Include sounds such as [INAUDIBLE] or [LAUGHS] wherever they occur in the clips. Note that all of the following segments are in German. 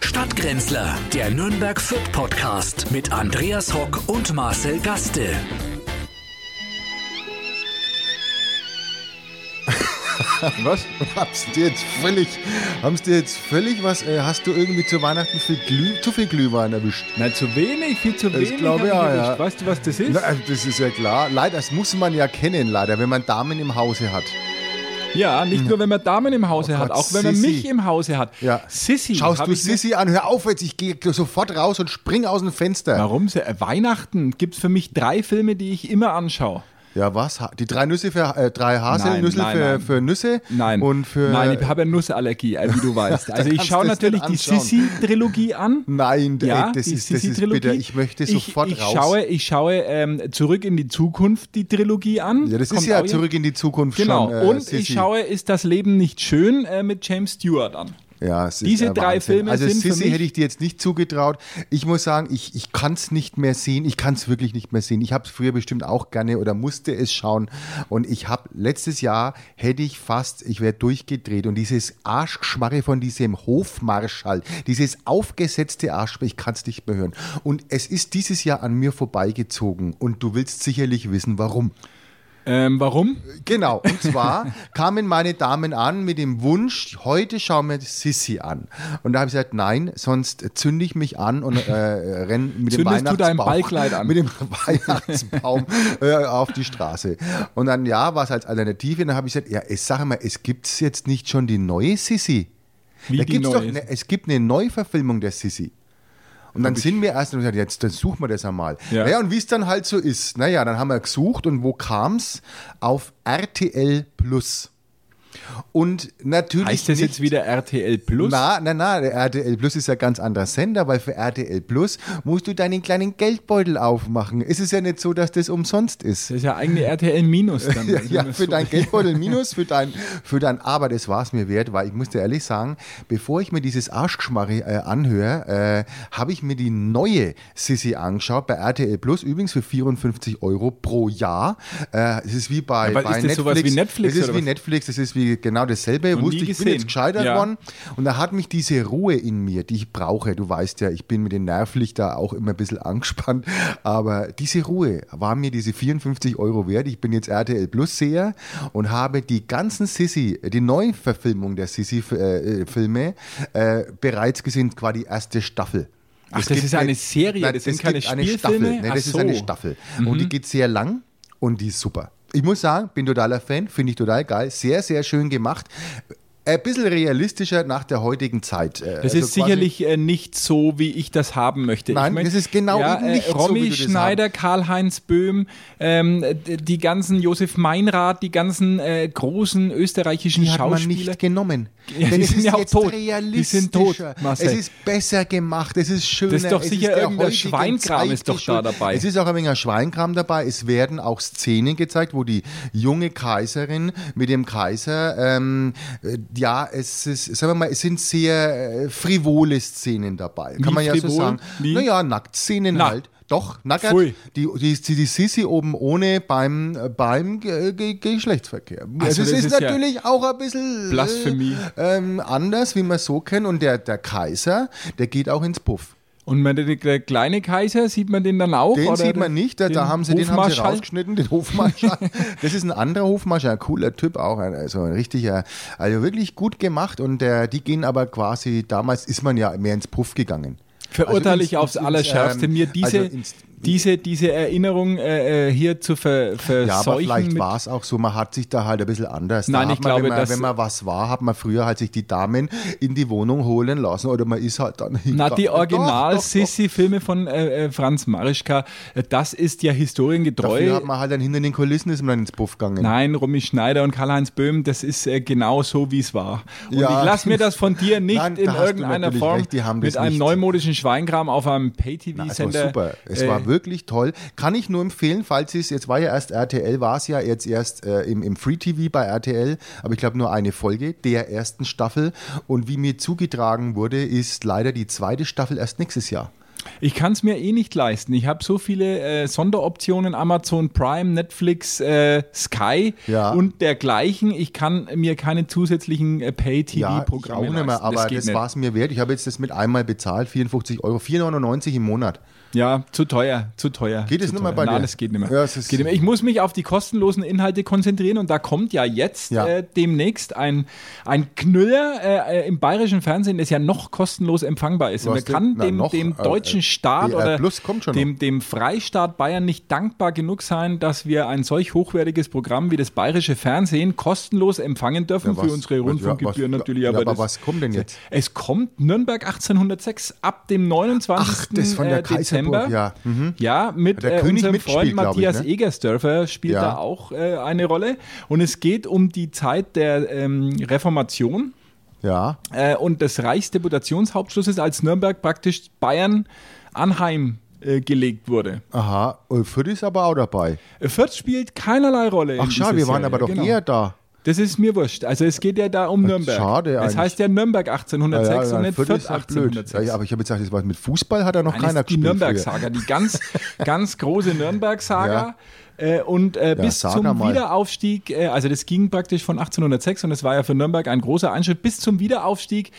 Stadtgrenzler, der Nürnberg Fürth Podcast mit Andreas Hock und Marcel Gaste. [LAUGHS] Was? Habst du jetzt völlig, haben's dir jetzt völlig was, äh, hast du irgendwie zu Weihnachten viel Glüh, zu viel Glühwein erwischt? Na, zu wenig, viel zu wenig. glaube ich auch, erwischt. ja. Weißt du, was das ist? Na, also das ist ja klar. Leider, das muss man ja kennen, leider, wenn man Damen im Hause hat. Ja, nicht nur, wenn man Damen im Hause Oh hat, Gott, auch wenn man Sissi. mich im Hause hat. Ja. Sissi. Schaust du Sissi an, hör auf jetzt, ich gehe sofort raus und spring aus dem Fenster. Warum? Weihnachten gibt es für mich drei Filme, die ich immer anschaue. Ja, was? Die drei Nüsse für, äh, drei Haselnüsse Nein, nein, für, nein. für Nüsse? Nein. Und für. Nein, ich habe ja Nussallergie, äh, wie du weißt. [LAUGHS] Also ich schaue natürlich die. Sissi-Trilogie an. Nein, Ja, ey, das, die ist, das ist bitter. Ich möchte sofort ich, ich raus. Schaue, ich schaue ähm, zurück in die Zukunft die Trilogie an. ja, das Kommt ist ja zurück in die Zukunft Genau. schon. äh, Und Sissi. ich schaue Ist das Leben nicht schön äh, mit James Stewart an. Ja, es ist Diese drei Wahnsinn. Filme also sind Sissi mich- hätte ich dir jetzt nicht zugetraut. Ich muss sagen, ich, ich kann es nicht mehr sehen. Ich kann es wirklich nicht mehr sehen. Ich habe es früher bestimmt auch gerne oder musste es schauen. Und ich habe letztes Jahr hätte ich fast, ich wäre durchgedreht. Und dieses Arschgeschmarre von diesem Hofmarschall, dieses aufgesetzte Arschgeschmarre, ich kann es nicht mehr hören. Und es ist dieses Jahr an mir vorbeigezogen. Und du willst sicherlich wissen, warum. Ähm, warum? Genau, und zwar [LAUGHS] kamen meine Damen an mit dem Wunsch, heute schauen wir Sissi an. Und da habe ich gesagt, nein, sonst zünde ich mich an und äh, renn mit dem Zündest du dein Weihnachtsbaum, Ballkleid an? [LAUGHS] mit dem Weihnachtsbaum [LAUGHS] äh, auf die Straße. Und dann, ja, war es als Alternative. Und dann habe ich gesagt, ja, es, sag mal, es gibt jetzt nicht schon die neue Sissi? Wie da gibt's doch, ne, es gibt eine Neuverfilmung der Sissi. Und dann sind wir erst und gesagt, jetzt dann suchen wir das einmal. Ja. Naja, und wie es dann halt so ist. Naja, dann haben wir gesucht und wo kam's? Auf RTL Plus. Und natürlich. Heißt das nicht, jetzt wieder RTL Plus? Na, na, na, der RTL Plus ist ja ganz anderer Sender, weil für RTL Plus musst du deinen kleinen Geldbeutel aufmachen. Es ist ja nicht so, dass das umsonst ist. Das ist ja eigentlich RTL Minus dann. [LAUGHS] Ja, ja für so- dein [LAUGHS] Geldbeutel minus, für dein, für dein, aber das war es mir wert, weil ich muss dir ehrlich sagen, bevor ich mir dieses Arschgeschmarre äh, anhöre, äh, habe ich mir die neue Sissi angeschaut bei RTL Plus, übrigens für 54 Euro pro Jahr. Äh, es ist wie bei, Aber bei ist das sowas wie Netflix Es ist oder wie? Netflix, es ist wie genau dasselbe. Noch Wusste ich, bin jetzt gescheitert Ja. worden und da hat mich diese Ruhe in mir, die ich brauche, du weißt ja, ich bin mit den nervlich da auch immer ein bisschen [LAUGHS] angespannt, aber diese Ruhe war mir diese 54 Euro wert. Ich bin jetzt RTL Plus Seher und habe die ganzen Sissi, die Neuverfilmung der Sissi-Filme äh, bereits gesehen, quasi die erste Staffel. Ach, Es das ist eine Serie, Nein, das sind keine gibt eine Spielfilme? Staffel. Ach das ist so. Mhm. eine Staffel. Und die geht sehr lang und die ist super. Ich muss sagen, bin totaler Fan, finde ich total geil. Sehr, sehr schön gemacht. Ein bisschen realistischer nach der heutigen Zeit. Äh, Das also ist sicherlich äh, nicht so, wie ich das haben möchte. Nein, ich mein, das ist genau ja, eben nicht äh, so, Romy wie du das Schneider, Karl-Heinz Böhm, ähm, die ganzen Josef Meinrad, die ganzen äh, großen österreichischen Die hat man Schauspieler. nicht genommen. [LAUGHS] Ja, Denn die es sind ist ja auch jetzt tot. Die sind tot, realistischer. Marcel. Es ist besser gemacht, es ist schöner. Das ist doch sicher irgendein Schweinkram ist doch da dabei. Es ist auch ein wenig Schweinkram dabei. Es werden auch Szenen gezeigt, wo die junge Kaiserin mit dem Kaiser, ähm, äh, ja, es ist, sagen wir mal, es sind sehr äh, frivole Szenen dabei. Kann Wie man ja so frivol? sagen. Wie? Naja, Nacktszenen Na. halt. Doch, nackert. Pfui. Die, die, die, Sissi oben ohne beim, äh, beim Ge Ge Geschlechtsverkehr. Also Also, es das ist, ist ja natürlich auch ein bisschen äh, Blasphemie. ähm, anders, wie man so kennt. Und der, der Kaiser, der geht auch ins Puff. Und man, der, kleine Kaiser, sieht man den dann auch? Den sieht man nicht, da, da haben sie, den haben sie Hofmarschall? rausgeschnitten, den Hofmarschall. [LAUGHS] das ist ein anderer Hofmarschall, ein cooler Typ auch, also ein richtiger, also wirklich gut gemacht. Und der, die gehen aber quasi, damals ist man ja mehr ins Puff gegangen. Verurteile Also ich aufs ins- Allerschärfste, ähm, mir diese, also diese, diese Erinnerung äh, äh, hier zu ver, verseuchen. Ja, aber vielleicht war es auch so, man hat sich da halt ein bisschen anders. Nein, da ich man, glaube, wenn man, dass- wenn man was war, hat man früher halt sich die Damen in die Wohnung holen lassen oder man ist halt dann Na, die. Original-Sissi-Filme von äh, äh, Franz Marischka, äh, das ist ja historiengetreu. Dafür hat man halt dann hinter den Kulissen ist man dann ins Puff gegangen. Nein, Romy Schneider und Karl-Heinz Böhm, das ist äh, genau so, wie es war. Und Ja. ich lasse mir das von dir [LAUGHS] nicht Nein, in irgendeiner Form recht, mit das einem nicht. neumodischen Schweinkram auf einem Na, es war Pay-TV-Sender. super. Es war wirklich toll. Kann ich nur empfehlen, falls es, jetzt war ja erst RTL, war es ja jetzt erst äh, im, im Free TV bei RTL, aber ich glaube nur eine Folge der ersten Staffel. Und wie mir zugetragen wurde, ist leider die zweite Staffel erst nächstes Jahr. Ich kann es mir eh nicht leisten. Ich habe so viele äh, Sonderoptionen, Amazon Prime, Netflix, äh, Sky Ja. und dergleichen. Ich kann mir keine zusätzlichen äh, Ja, Pay-TV-Programme auch nicht mehr, leisten. aber das, nicht. war es mir wert. Ich habe jetzt das mit einmal bezahlt, 54 Euro, 4,99 im Monat. Ja, zu teuer, zu teuer. Geht es zu nicht mehr bei Nein, dir? das geht nicht mehr. Ja, es geht nicht mehr. Ich muss mich auf die kostenlosen Inhalte konzentrieren und da kommt ja jetzt Ja. Äh, demnächst ein, ein Knüller äh, äh, im bayerischen Fernsehen, das ja noch kostenlos empfangbar ist. Und man kann? Na, dem, noch? dem Äh, deutschen äh, Staat oder dem, dem Freistaat Bayern nicht dankbar genug sein, dass wir ein solch hochwertiges Programm wie das bayerische Fernsehen kostenlos empfangen dürfen Ja, für was- unsere was- Rundfunkgebühren natürlich. aber aber das, was kommt denn jetzt? Es kommt Nürnberg 1806 ab dem 29. Ach, das von der äh, Kaiserburg, Dezember. ja. Mhm. Ja, mit Der äh, König unserem Freund glaub ich, Matthias ne? Egersdörfer spielt Ja. da auch äh, eine Rolle. Und es geht um die Zeit der ähm, Reformation Ja, äh, und des Reichsdeputationshauptschlusses, als Nürnberg praktisch Bayern anheim äh, gelegt wurde. aha. Und Fürth ist aber auch dabei. Äh, Fürth spielt keinerlei Rolle. Ach schade, wir waren Serie. aber doch Genau. eher da. Das ist mir wurscht. Also es geht ja da um Nürnberg. schade Es eigentlich. heißt ja Nürnberg Ja, 1806 ja, und nicht Fürth Fürth ist halt blöd. 1806. Ja, aber ich habe jetzt gesagt, das war mit Fußball hat er noch Nein, keiner die gespielt. früher. Nürnberg-Saga, die ganz, [LAUGHS] ganz große Nürnberg-Saga. Äh, und äh, bis sag zum mal. Wiederaufstieg, äh, also das ging praktisch von 1806 und das war ja für Nürnberg ein großer Einschnitt, bis zum Wiederaufstieg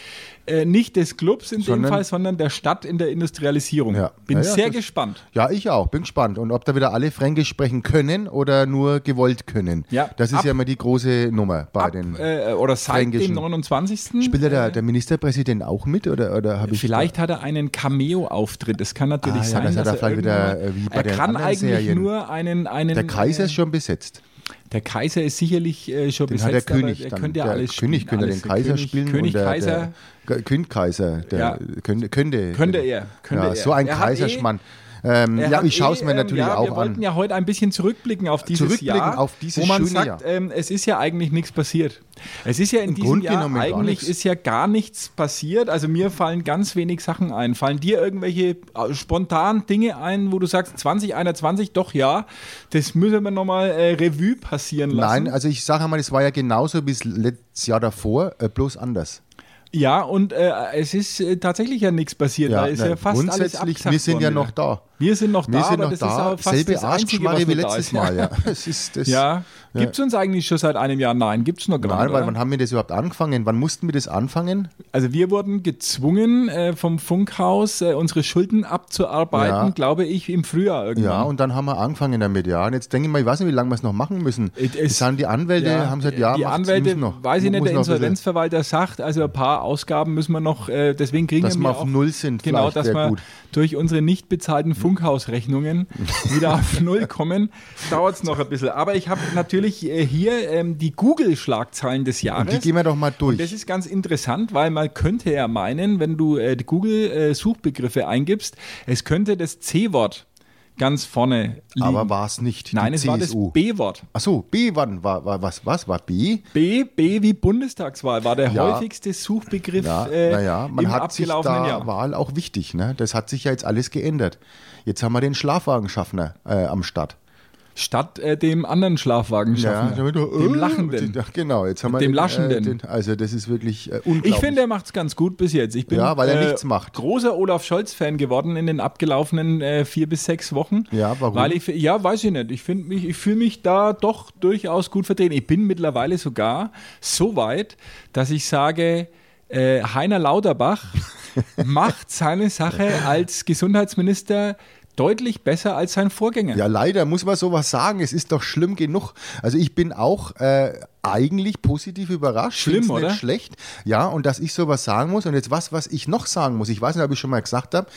äh, nicht des Clubs in dem Sondern- Fall, sondern der Stadt in der Industrialisierung. Ja. Bin Ja, ja, sehr das- gespannt. Ja, ich auch. Bin gespannt. Und ob da wieder alle Fränkisch sprechen können oder nur gewollt können. Ja, Das ist ab- ja immer die große Nummer bei Ab, den. äh, oder seit dem Fränkischen. 29. Spielt da der, äh, der Ministerpräsident auch mit oder, oder ich Vielleicht hat er einen Cameo-Auftritt. Das kann natürlich Ah, ja, sein. das hat dass er vielleicht wieder, wie bei er kann eigentlich Serien. nur einen, einen. Der Kaiser ist schon besetzt. Der Kaiser ist sicherlich äh, schon Den besetzt, hat der König dann. könnte ja der alles König spielen, könnte alles. den Kaiser König, spielen. König und der, Kaiser Der, König Kaiser, der Ja. könnte, könnte. Könnte er, könnte ja, er. So ein Er Kaiserschmann. Ähm, ja, ich schaue es eh, mir ähm, natürlich ja, auch Wir wollten an. ja heute ein bisschen zurückblicken auf dieses Zurückblicken Jahr, auf dieses wo man schöne sagt, ähm, es ist ja eigentlich nichts passiert. Es ist ja in Im diesem Jahr eigentlich ist ja gar nichts passiert. Also mir fallen ganz wenig Sachen ein. Fallen dir irgendwelche äh, spontan Dinge ein, wo du sagst 2021, doch ja, das müssen wir nochmal äh, Revue passieren lassen. Nein, also ich sage einmal, es war ja genauso wie letztes Jahr davor, äh, bloß anders. Ja, und äh, es ist äh, tatsächlich ja nichts passiert. da ist ja nein, fast alles grundsätzlich, abgesagt wir sind ja noch da. Wir sind noch Wir da, sind aber noch das da, ist auch fast selbe das Einzige, was wie letztes. Mal. Ja, [LAUGHS] es ist das, Ja, gibt es uns eigentlich schon seit einem Jahr? Nein, gibt es noch gar Nein, nicht. weil wann haben wir das überhaupt angefangen? Wann mussten wir das anfangen? Also wir wurden gezwungen äh, vom Funkhaus, äh, unsere Schulden abzuarbeiten, Ja. glaube ich, im Frühjahr irgendwann. Ja, und dann haben wir angefangen damit, ja. Und jetzt denke ich mal, ich weiß nicht, wie lange wir es noch machen müssen. Es- sind die Anwälte, Ja, haben gesagt, ja, die Anwälte, noch, weiß ich nicht, der Insolvenzverwalter sagt, also ein paar Ausgaben müssen wir noch, äh, deswegen kriegen Dass wir wir auf auch, Null sind, Genau, dass wir gut. durch unsere nicht bezahlten Funkhausrechnungen wieder auf [LAUGHS] Null kommen, dauert es noch ein bisschen. Aber ich habe natürlich äh, hier ähm, die Google-Schlagzeilen des Jahres. Die gehen wir doch mal durch. Das ist ganz interessant, weil man könnte ja meinen, wenn du äh, die Google-Suchbegriffe eingibst, es könnte das C-Wort ganz vorne liegen. Aber war es nicht. Nein, es war das CSU. B-Wort. Achso, B, wann war, war was? Was war B? B, B wie Bundestagswahl war der Ja. häufigste Suchbegriff Ja, äh, naja, man im hat sich abgelaufenen da Jahr. Wahl auch wichtig. Ne? Das hat sich ja jetzt alles geändert. Jetzt haben wir den Schlafwagenschaffner äh, am Start. Statt äh, dem anderen Schlafwagen schaffen. damit du- dem äh, Lachenden. Ja, genau, jetzt haben wir Dem den, Lachenden. den, also das ist wirklich äh, unglaublich. Ich finde, er macht es ganz gut bis jetzt. Ich bin Ja, weil er äh, nichts macht. großer Olaf Scholz-Fan geworden in den abgelaufenen äh, vier bis sechs Wochen. Ja, warum? Weil ich, ja, weiß ich nicht. Ich mich, ich fühle mich da doch durchaus gut vertreten. Ich bin mittlerweile sogar so weit, dass ich sage, äh, Heiner Lauterbach [LAUGHS] macht seine Sache als Gesundheitsminister deutlich besser als sein Vorgänger. Ja, leider muss man sowas sagen. Es ist doch schlimm genug. Also ich bin auch äh, eigentlich positiv überrascht. Schlimm, oder? Nicht schlecht. Ja, und dass ich sowas sagen muss. Und jetzt was, was ich noch sagen muss. Ich weiß nicht, ob ich schon mal gesagt habe.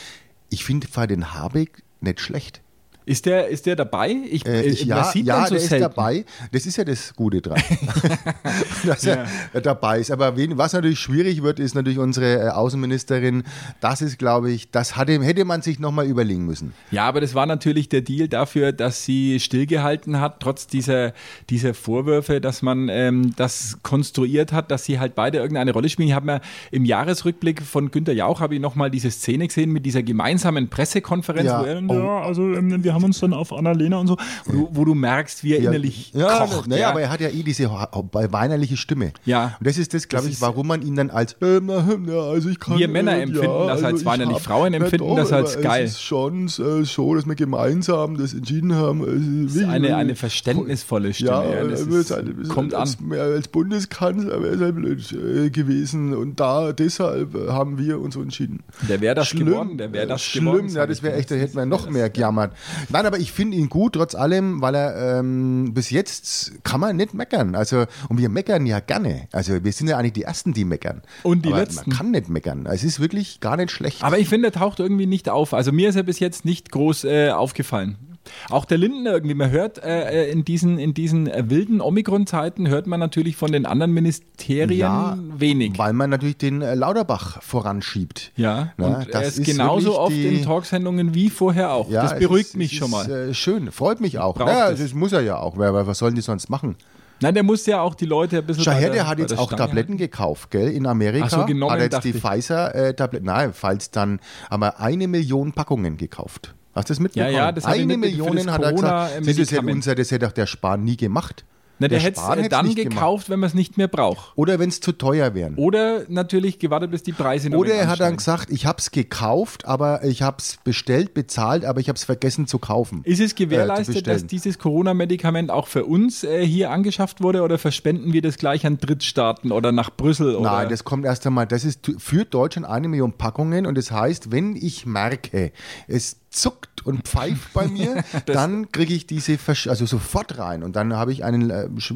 Ich finde den Habeck nicht schlecht. Ist, der, ist der dabei? Ich, Äh, äh, ich, man ja, ja so der ist selten. dabei. Das ist ja das Gute dran, [LAUGHS] [LAUGHS] dass er Ja. dabei ist. Aber wen, was natürlich schwierig wird, ist natürlich unsere äh, Außenministerin. Das ist, glaube ich, das hatte, hätte man sich nochmal überlegen müssen. Ja, aber das war natürlich der Deal dafür, dass sie stillgehalten hat, trotz dieser, dieser Vorwürfe, dass man ähm, das konstruiert hat, dass sie halt beide irgendeine Rolle spielen. Ich habe mir im Jahresrückblick von Günter Jauch habe ich nochmal diese Szene gesehen mit dieser gemeinsamen Pressekonferenz, Ja. wo er, Oh. ja, also ähm, wir wir haben uns dann auf Annalena und so, wo du, wo du merkst, wie er innerlich ja, kocht. naja, ja. aber er hat ja eh diese weinerliche Stimme. Ja. Und das ist das, glaube ich, ist- warum man ihn dann als, ähm, ähm, ja, also ich kann, Wir Männer empfinden das als ich weinerlich. Frauen empfinden das als geil. Es ist schon äh, so, dass wir gemeinsam das entschieden haben. Es ist eine, eine verständnisvolle Stimme. ja, Ja, das wird ist, halt- kommt an. als, als Bundeskanzler wäre es halt blöd äh, gewesen und da deshalb äh, haben wir uns so entschieden. Der wäre das Schlimm, geworden, der wäre das Schlimm, geworden. ja, das wäre echt, da hätten wir noch mehr gejammert. Nein, aber ich finde ihn gut, trotz allem, weil er ähm, bis jetzt kann man nicht meckern. Also, und wir meckern ja gerne. Also, wir sind ja eigentlich die Ersten, die meckern. Und die aber Letzten. Man kann nicht meckern. Es ist wirklich gar nicht schlecht. Aber ich finde, er taucht irgendwie nicht auf. Also mir ist er bis jetzt nicht groß äh, aufgefallen. Auch der Lindner irgendwie, man hört äh, in diesen, in diesen äh, wilden Omikron-Zeiten, hört man natürlich von den anderen Ministerien wenig. Weil man natürlich den äh, Lauterbach voranschiebt. Ja, Na, und er das ist genauso oft die- in Talksendungen wie vorher auch. Ja, das beruhigt ist, mich es schon ist, mal. Äh, schön, freut mich auch. Braucht Ja, es. das muss er ja auch. Weil, was sollen die sonst machen? Nein, der muss ja auch die Leute ein bisschen. Schau bei her, der- der hat jetzt der auch Stange Tabletten gekauft, gell? In Amerika Ach so, genommen, hat er jetzt die. Pfizer-Tabletten, nein, falls dann, haben wir eine Million Packungen gekauft. Hast du das mitbekommen? Ja, ja, das Eine Million hat er gesagt. Das ja unser, das hätte auch der Spahn nie gemacht. Na, der, hätte Spahn es dann nicht gemacht. gekauft, wenn man es nicht mehr braucht. Oder wenn es zu teuer wären. Oder natürlich gewartet, bis die Preise noch Oder er hat dann gesagt, ich habe es gekauft, aber ich habe es bestellt, bezahlt, aber ich habe es vergessen zu kaufen. Ist es Äh, gewährleistet, bestellen. dass dieses Corona-Medikament auch für uns äh, hier angeschafft wurde oder verspenden wir das gleich an Drittstaaten oder nach Brüssel? Oder? Nein, das kommt erst einmal, das ist für Deutschland eine Million Packungen und das heißt, wenn ich merke, es zuckt und pfeift bei mir, [LAUGHS] dann kriege ich diese Versch also sofort rein und dann habe ich einen äh, sch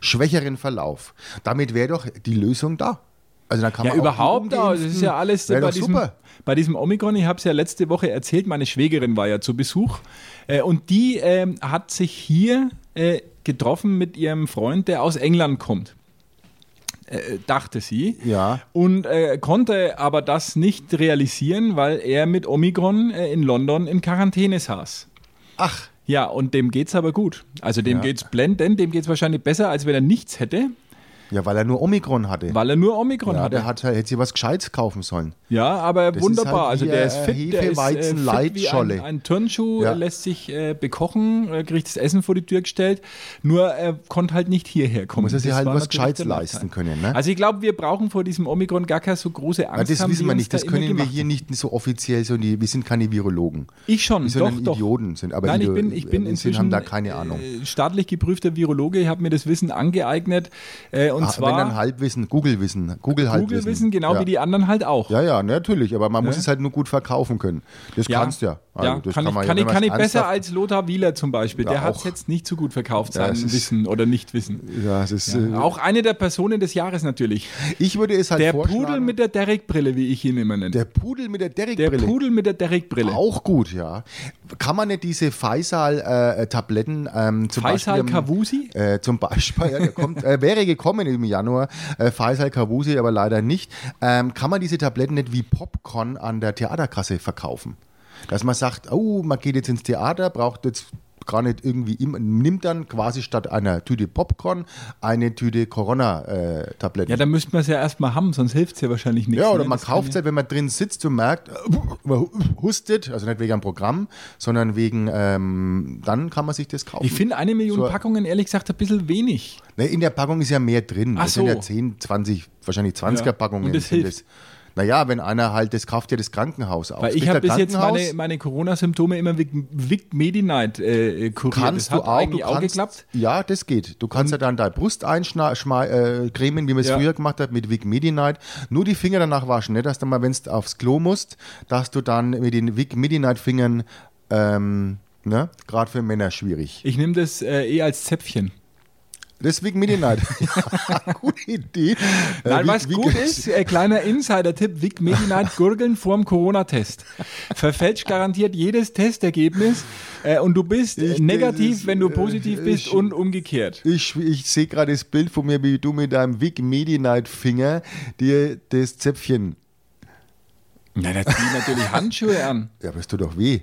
schwächeren Verlauf. Damit wäre doch die Lösung da. Also dann kann ja, man überhaupt, auch, das ist ja alles bei diesem, super. bei diesem Omikron, ich habe es ja letzte Woche erzählt, meine Schwägerin war ja zu Besuch äh, und die ähm, hat sich hier äh, getroffen mit ihrem Freund, der aus England kommt. Äh, dachte sie. Ja. Und äh, konnte aber das nicht realisieren, weil er mit Omikron äh, in London in Quarantäne saß. Ach, Ja, und dem geht's aber gut. Also dem Ja. geht's blendend, dem geht's wahrscheinlich besser, als wenn er nichts hätte, ja, weil er nur Omikron hatte. weil er nur Omikron ja, hatte. der hat, hätte sich was Gescheites kaufen sollen. Ja, aber Das wunderbar. halt also der äh, ist fit, der ist äh, fit wie ein, ein Turnschuh, Ja. er lässt sich äh, bekochen, äh, kriegt das Essen vor die Tür gestellt. Nur er konnte halt nicht hierher kommen. Muss er sich halt was Gescheites leisten können. Ne? Also ich glaube, wir brauchen vor diesem Omikron gar keine so große Ja, Angst das haben, wissen wir nicht, das da können wir hier nicht so offiziell, so die, wir sind keine Virologen. Ich schon, Wir doch, sind doch. Idioten sind, aber Nein, ich bin, ich bin inzwischen haben da keine Ahnung. Äh, staatlich geprüfter Virologe. Ich habe mir das Wissen angeeignet. Äh, und Ah, zwar wenn dann Halbwissen, Google-Wissen, Google-Halbwissen. Google-Wissen, genau ja. wie die anderen halt auch. Ja, ja, natürlich, aber man muss Ja. es halt nur gut verkaufen können. Das kannst du ja. Also ja, das kann, ich, man ja, kann, ich, kann ich besser als Lothar Wieler zum Beispiel. Ja, Der hat es jetzt nicht so gut verkauft, Ja, sein Wissen oder Nichtwissen. Ja, es ist, Ja. äh, Auch eine der Personen des Jahres natürlich. ich würde es halt Der. Pudel mit der Derrick-Brille, wie ich ihn immer nenne. der Pudel mit der Der Derrick-Brille. Pudel mit der Derrick-Brille. Auch gut, ja. Kann man nicht diese Faisal-Tabletten ähm, zum Faisal Beispiel... Kavusi? Äh, zum Beispiel, ja, der kommt, äh, wäre gekommen im Januar, äh, Faisal Kavusi, aber leider nicht. Ähm, kann man diese Tabletten nicht wie Popcorn an der Theaterkasse verkaufen? Dass man sagt, oh, man geht jetzt ins Theater, braucht jetzt gar nicht irgendwie, immer, nimmt dann quasi statt einer Tüte Popcorn eine Tüte Corona-Tabletten. Ja, da müsste man es ja erstmal haben, sonst hilft es ja wahrscheinlich nichts. Ja, oder ne? man kauft es halt, wenn man drin sitzt und merkt, äh, man hustet, also nicht wegen einem Programm, sondern wegen, ähm, dann kann man sich das kaufen. Ich finde eine Million So- Packungen ehrlich gesagt ein bisschen wenig. Ne, in der Packung ist ja mehr drin. Ach das sind ja so. 10, 20, wahrscheinlich 20er Ja. Packungen. Und das sind hilft. das. Naja, wenn einer halt, das kauft ja das Krankenhaus auf. Weil ich habe bis jetzt meine, meine Corona-Symptome immer mit Vic Medi-Night äh, kuriert. kannst das du auch, du auch kannst, geklappt. Ja, das geht. Du kannst ja dann deine Brust eincremen, äh, cremen, wie man es Ja. früher gemacht hat, mit Vic Medi-Night. Nur die Finger danach waschen, nicht? dass du mal, wenn du aufs Klo musst, dass du dann mit den Vic Medi-Night-Fingern, ähm, ne, gerade für Männer schwierig. Ich nehme das äh, eh als Zäpfchen. Das Vic Medi-Night. ja, gute Idee. Äh, Nein, Vic- was Vic- gut ist, äh, kleiner Insider-Tipp, Vic Medi-Night gurgeln vorm Corona-Test. Verfälscht garantiert jedes Testergebnis äh, und du bist äh, Ich- negativ, ist, wenn du äh, positiv bist ich- und umgekehrt. Ich, ich sehe gerade das Bild von mir, wie du mit deinem Vic Medi-Night-Finger dir das Zäpfchen. Na, da zieh natürlich Handschuhe an, Ja, aber es tut doch weh.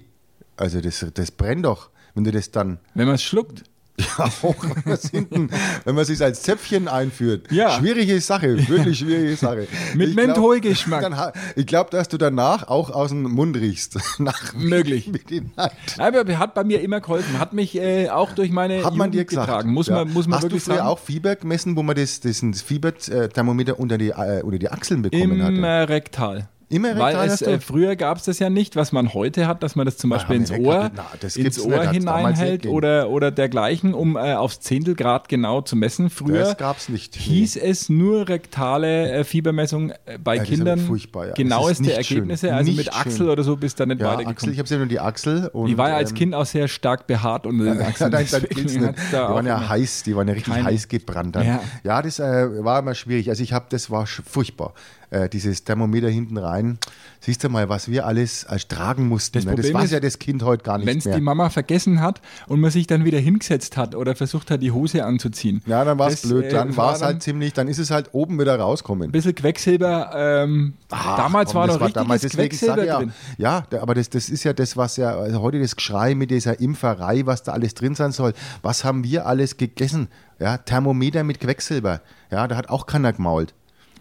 Also, das, das brennt doch, wenn du das dann. wenn man es schluckt. Ja, [LAUGHS] auch wenn man es hinten, wenn man es als Zäpfchen einführt. Ja. Schwierige Sache, wirklich schwierige Sache. [LAUGHS] Mit Ich glaub, Mentholgeschmack. dann Ich glaube, dass du danach auch aus dem Mund riechst. [LAUGHS] Nach Möglich. Mit Inhalt. Aber hat bei mir immer geholfen, hat mich äh, auch durch meine Hat man dir gesagt? getragen, muss Ja. man, muss man Hast wirklich du früher sagen. auch Fieber gemessen, wo man das, das, Fieberthermometer unter die, äh, unter die Achseln bekommen hatte? Immer rektal. Immer Weil es, äh, früher gab es das ja nicht, was man heute hat, dass man das zum Beispiel ins Ohr, na, ins Ohr nicht, hineinhält oder, oder dergleichen, um äh, aufs Zehntelgrad genau zu messen. Früher nicht. hieß es nur rektale äh, Fiebermessung äh, bei Ja, das ist Kindern. furchtbar, ja. Genaueste ist nicht schön. Ergebnisse, also Nicht mit Achsel schön. oder so bist du da nicht Ja, weitergekommen. Achsel, ich habe ja nur die Achsel. Und, ich war ja als ähm, Kind auch sehr stark behaart [LAUGHS] Ja, Achseln. nein, dann hat's Die waren ja heiß, die waren ja richtig keine- heiß gebrannt. Dann. Ja. Das äh, war immer schwierig. Also ich habe, das war furchtbar. Äh, dieses Thermometer hinten rein. Siehst du mal, was wir alles als tragen mussten. Das ne? das Problem weiß ist, ja das Kind heute gar Wenn nicht es mehr. die Mama vergessen hat und man sich dann wieder hingesetzt hat oder versucht hat, die Hose anzuziehen. ja, dann war es blöd. äh, Dann war war es halt ziemlich, dann ist es halt oben wieder rauskommen. Ein bisschen Quecksilber. Ähm, Ach, damals komm, war das noch richtiges damals, Quecksilber ja, drin. Ja, aber das, das ist ja das, was ja also heute das Geschrei mit dieser Impferei, was da alles drin sein soll. Was haben wir alles gegessen? Ja, Thermometer mit Quecksilber. Ja, da hat auch keiner gemault.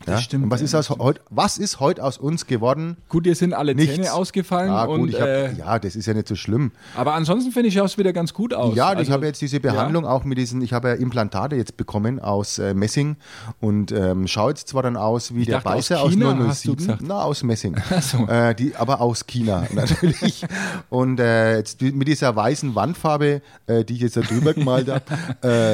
Ja? stimmt, Und was ja, ist, aus, heut, was ist heute aus uns geworden? Gut, dir sind alle Nichts. Zähne ausgefallen. Ah, gut, und, ich hab, äh, ja, das ist ja nicht so schlimm. aber ansonsten finde ich, schaut es wieder ganz gut aus. Ja, ich Also, habe jetzt diese Behandlung auch mit diesen, ich habe ja Implantate jetzt bekommen aus äh, Messing und ähm, schaue jetzt zwar dann aus wie der dachte, aus Beißer aus, China, 007. hast du gesagt. Na, aus Messing. [LAUGHS] Ach so. äh, die, aber aus China [LAUGHS] natürlich. und äh, jetzt mit dieser weißen Wandfarbe, äh, die ich jetzt da drüber gemalt habe,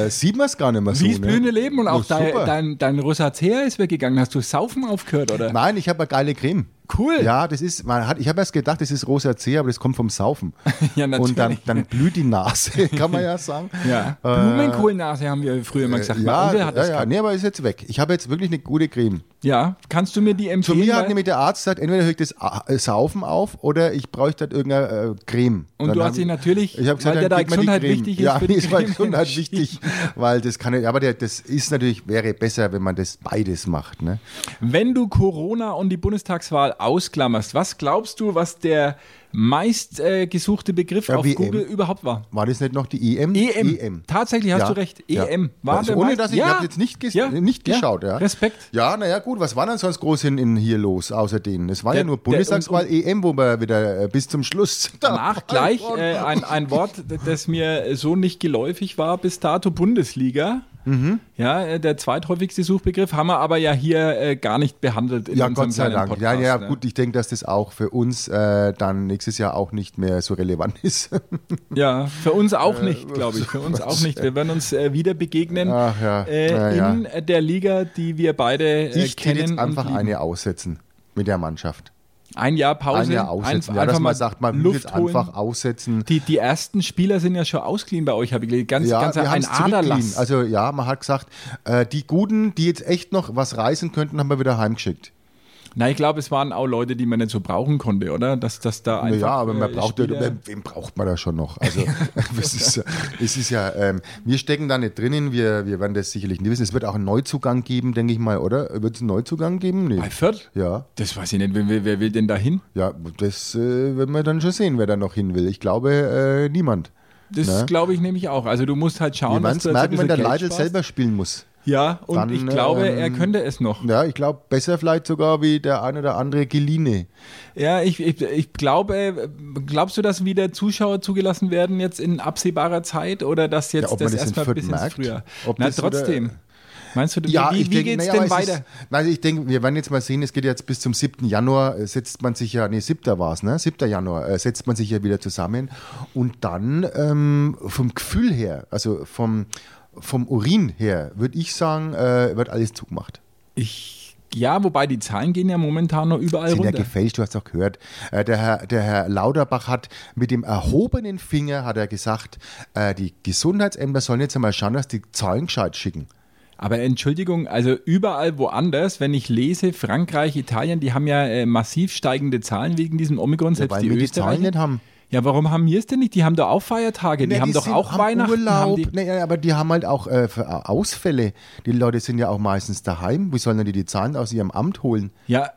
äh, sieht man es gar nicht mehr so. Wie das ne? blühende Leben und auch Ja, dein, dein, dein Rosacea ist weggegangen. Hast du Saufen aufgehört, oder? Nein, ich habe eine geile Creme. Cool. Ja, das ist, man hat, ich habe erst gedacht, das ist Rosacea, aber das kommt vom Saufen. [LAUGHS] Ja, natürlich. Und dann, dann blüht die Nase, [LAUGHS] kann man ja sagen. Ja. Äh, Blumenkohlnase haben wir früher immer gesagt. Mein ja, ja, ja. gehabt. Nee, aber ist jetzt weg. Ich habe jetzt wirklich eine gute Creme. Ja, kannst du mir die Zu empfehlen? mir hat nämlich der Arzt gesagt, entweder höre ich das äh, Saufen auf oder ich bräuchte halt irgendeine äh, Creme. Und Dann du hast dich ich- natürlich, ich gesagt, weil dann da Gesundheit wichtig ist, ja, für [LAUGHS] die ist Gesundheit wichtig, weil das kann nicht, aber der, das ist natürlich, wäre besser, wenn man das beides macht. Ne? Wenn du Corona und die Bundestagswahl ausklammerst, was glaubst du, was der meist äh, Begriff Ja, auf WM. Google überhaupt war? War das nicht noch die EM? EM. Tatsächlich hast Ja, du recht. ja. EM. War also der ohne dass ich, ich habe jetzt nicht, ges nicht geschaut. Ja. Respekt. Ja, naja, gut, was war denn sonst groß in, in hier los, außer denen? Es war Der- ja nur der- Bundestagswahl EM, wo wir wieder äh, bis zum Schluss [LAUGHS] Danach gleich äh, ein, ein Wort, das mir so nicht geläufig war bis dato, Bundesliga. Mhm. Ja, äh, der zweithäufigste Suchbegriff haben wir aber ja hier äh, gar nicht behandelt. In Ja, Gott sei Dank. Podcast, ja, ja, ne? gut, ich denke, dass das auch für uns äh, dann nächstes Jahr auch nicht mehr so relevant [LAUGHS] ist. Ja, für uns Äh, auch nicht, glaube ich. Für uns auch nicht. Wir werden uns äh, wieder begegnen Ach ja, äh, ja, in der Liga, die wir beide äh, ich kennen. jetzt einfach eine aussetzen mit der Mannschaft. Ein Jahr Pause. Ein Jahr aussetzen. Ein, ja, einfach dass mal man sagt, man will jetzt einfach aussetzen. Die, die ersten Spieler sind ja schon ausgeliehen bei euch, habe ich gelesen. Ganz, ja, ganz ein. Aderlass. Also ja, man hat gesagt, äh, die Guten, die jetzt echt noch was reißen könnten, haben wir wieder heimgeschickt. Na, ich glaube, es waren auch Leute, die man nicht so brauchen konnte, oder? Dass, dass da einfach. ja, aber man äh, braucht ja, Spieler- wen, wen braucht man da schon noch? Also [LAUGHS] [LAUGHS] es ist, ja- es ist ja, ähm, wir stecken da nicht drinnen, wir, wir werden das sicherlich nicht wissen. Es wird auch einen Neuzugang geben, denke ich mal, oder? Wird es einen Neuzugang geben? Nee. Bei Fürth? Ja, Das weiß ich nicht. Wer, wer, will denn da hin? ja, das äh, werden wir dann schon sehen, wer da noch hin will. Ich glaube, äh, niemand. Das Ne? glaube ich nämlich auch. Also du musst halt schauen, Wir es du merken, wenn der Geld Leidl selber spielen muss. Ja, und Dann, ich glaube, er ähm, könnte es noch. Ja, ich glaube, besser vielleicht sogar wie der ein oder andere Geline. Ja, ich, ich, ich glaube, äh, glaubst du, dass wieder Zuschauer zugelassen werden jetzt in absehbarer Zeit oder dass jetzt Ja, das das erstmal Fürth bis ins merkt, Frühjahr? ob Na, trotzdem. Meinst du, Ja, wie, wie, ich wie denke, geht's naja, denn weiter? Ist, nein, ich denke, wir werden jetzt mal sehen, es geht jetzt bis zum 7. Januar, äh, setzt man sich ja, nee, 7. war es, ne? 7. Januar, äh, setzt man sich ja wieder zusammen und dann ähm, vom Gefühl her, also vom, vom Urin her, würde ich sagen, äh, wird alles zugemacht. Ich, ja, wobei die Zahlen gehen ja momentan noch überall sind ja runter. gefälscht, du hast doch gehört. Äh, der, Herr, der Herr Lauterbach hat mit dem erhobenen Finger, hat er gesagt, äh, die Gesundheitsämter sollen jetzt einmal schauen, dass die Zahlen gescheit schicken. Aber Entschuldigung, also überall woanders, wenn ich lese, Frankreich, Italien, die haben ja äh, massiv steigende Zahlen wegen diesem Omikron, selbst weil die wir die Zahlen nicht haben. Ja, warum haben wir es denn nicht? Die haben doch auch Feiertage, die haben doch sind auch am Weihnachten. Urlaub. Haben die, Ne, ja, aber die haben halt auch äh, für Ausfälle. Die Leute sind ja auch meistens daheim. Wie sollen denn die die Zahlen aus ihrem Amt holen? ja,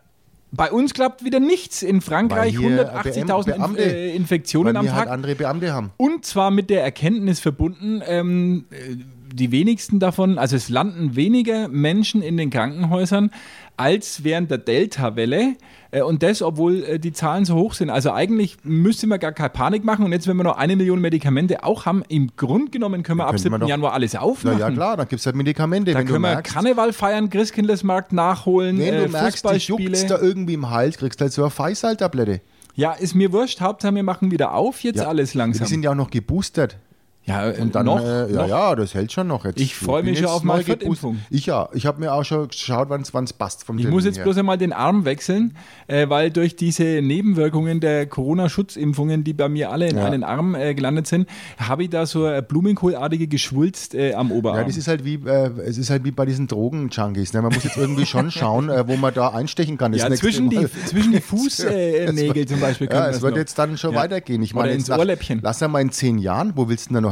Bei uns klappt wieder nichts. In Frankreich Weil hier 180.000 Inf äh, Infektionen Weil am wir halt Tag. andere Beamte haben. Und zwar mit der Erkenntnis verbunden, ähm, äh, die wenigsten davon, also es landen weniger Menschen in den Krankenhäusern als während der Delta-Welle. Äh, und das, obwohl äh, die Zahlen so hoch sind. Also eigentlich müsste man gar keine Panik machen. Und jetzt, wenn wir noch eine Million Medikamente auch haben, im Grunde genommen können wir ab könnte 7. man doch- Januar alles Na aufmachen. ja, klar, dann gibt es halt Medikamente. Da wenn du können wir merkst, Karneval feiern, Christkindlesmarkt nachholen, wenn äh, du merkst, dich juckt's da irgendwie im Hals, kriegst du halt so eine Faisal-Tablette. Ja, ist mir wurscht. Hauptsache, wir machen wieder auf. Jetzt Ja. alles langsam. Die sind ja auch noch geboostert. Ja, äh, Und dann, noch, äh, ja, noch. ja, das hält schon noch. Jetzt, Ich freu bin mich schon auf meine. Viertimpfung. Ich ja. Ich habe mir auch schon geschaut, wann es passt vom Ich Termin muss jetzt her. bloß einmal den Arm wechseln, äh, weil durch diese Nebenwirkungen der Corona-Schutzimpfungen, die bei mir alle in Ja. einen Arm äh, gelandet sind, habe ich da so eine Blumenkohlartige Geschwulst äh, am Oberarm. Ja, das ist halt wie, äh, es ist halt wie bei diesen Drogen-Junkies. Ne? Man muss jetzt irgendwie schon [LAUGHS] schauen, wo man da einstechen kann. Ja, zwischen, die, zwischen die [LAUGHS] Fußnägel zum Beispiel. [LAUGHS] Ja, es wird noch. jetzt dann schon Ja. weitergehen. Ich meine, ins Ohrläppchen. lass ja mal in zehn Jahren, wo willst du denn da noch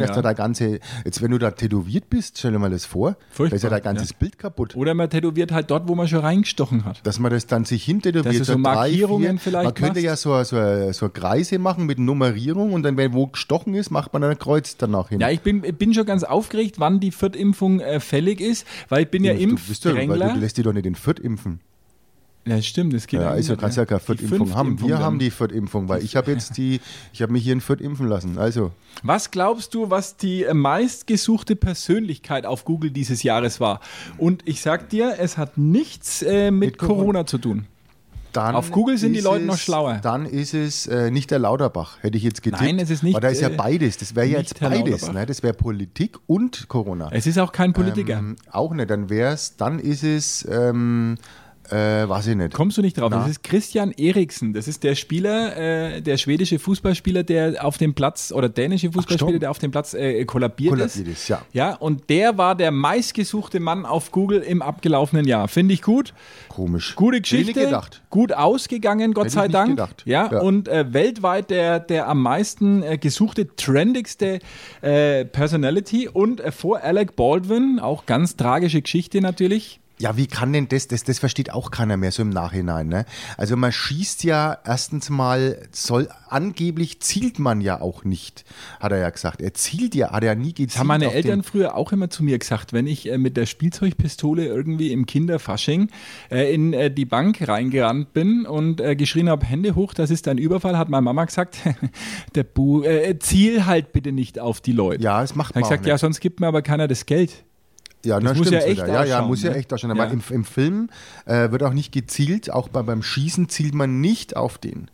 Da ist Ja. da der ganze, jetzt wenn du da tätowiert bist, stell dir mal das vor, da Furchtbar, ist ja dein ganzes Bild kaputt. Oder man tätowiert halt dort, wo man schon reingestochen hat. Dass man das dann sich Dass hintätowiert, du so Markierungen vielleicht Man könnte machst. ja so, so, so Kreise machen mit Nummerierung und dann, wenn wo gestochen ist, macht man dann ein Kreuz danach hin. Ja, ich bin, bin schon ganz aufgeregt, wann die Viertimpfung äh, fällig ist, weil ich bin ja du, bist ja, weil Impfdrängler. du lässt dich doch nicht den Viert impfen. Ja, stimmt, das geht Ja, also kannst ja keine Die Viertimpfung haben. Wir dann. haben die Viertimpfung, weil ich habe jetzt die, ich habe mich hier in Viert impfen lassen. Also, Was glaubst du, was die äh, meistgesuchte Persönlichkeit auf Google dieses Jahres war? Und ich sag dir, es hat nichts äh, mit, Mit Corona. Corona zu tun. dann Auf Google sind die Leute noch es- schlauer. Dann ist es äh, nicht der Lauterbach, hätte ich jetzt getippt. Nein, es ist nicht, Weil da ist ja äh, beides. Das wäre ja jetzt beides. Ne? Das wäre Politik und Corona. Es ist auch kein Politiker. Ähm, auch nicht. Dann wäre es, dann ist es, ähm, äh, weiß ich nicht. Kommst du nicht drauf? Na. Das ist Christian Eriksen. Das ist der Spieler, äh, der schwedische Fußballspieler, der auf dem Platz, oder dänische Fußballspieler, stimmt. der auf dem Platz äh, kollabiert, Kollabiert ist. ist, ja. Ja, und der war der meistgesuchte Mann auf Google im abgelaufenen Jahr. Finde ich gut. Komisch. Gute Geschichte, gedacht. gut ausgegangen, Gott Hätte sei Dank. gedacht. Ja, Ja. und äh, weltweit der, der am meisten äh, gesuchte, trendigste äh, Personality und äh, vor Alec Baldwin, auch ganz tragische Geschichte natürlich. Ja, wie kann denn das, das, das versteht auch keiner mehr so im Nachhinein. Ne? Also man schießt ja erstens mal, soll, angeblich zielt man ja auch nicht, hat er ja gesagt. Er zielt ja, hat er nie gezielt. Das haben meine Eltern früher auch immer zu mir gesagt, wenn ich äh, mit der Spielzeugpistole irgendwie im Kinderfasching äh, in äh, die Bank reingerannt bin und äh, geschrien habe, Hände hoch, das ist ein Überfall, hat meine Mama gesagt, [LAUGHS] der Bu äh, ziel halt bitte nicht auf die Leute. Ja, das macht man ich auch gesagt, ja, nicht. sonst gibt mir aber keiner das Geld. Ja, Das na, muss stimmt ja echt. Ja, ja, muss ja ne? echt ausschauen. Ja. Aber im, im Film äh, wird auch nicht gezielt, auch bei, beim Schießen zielt man nicht auf den.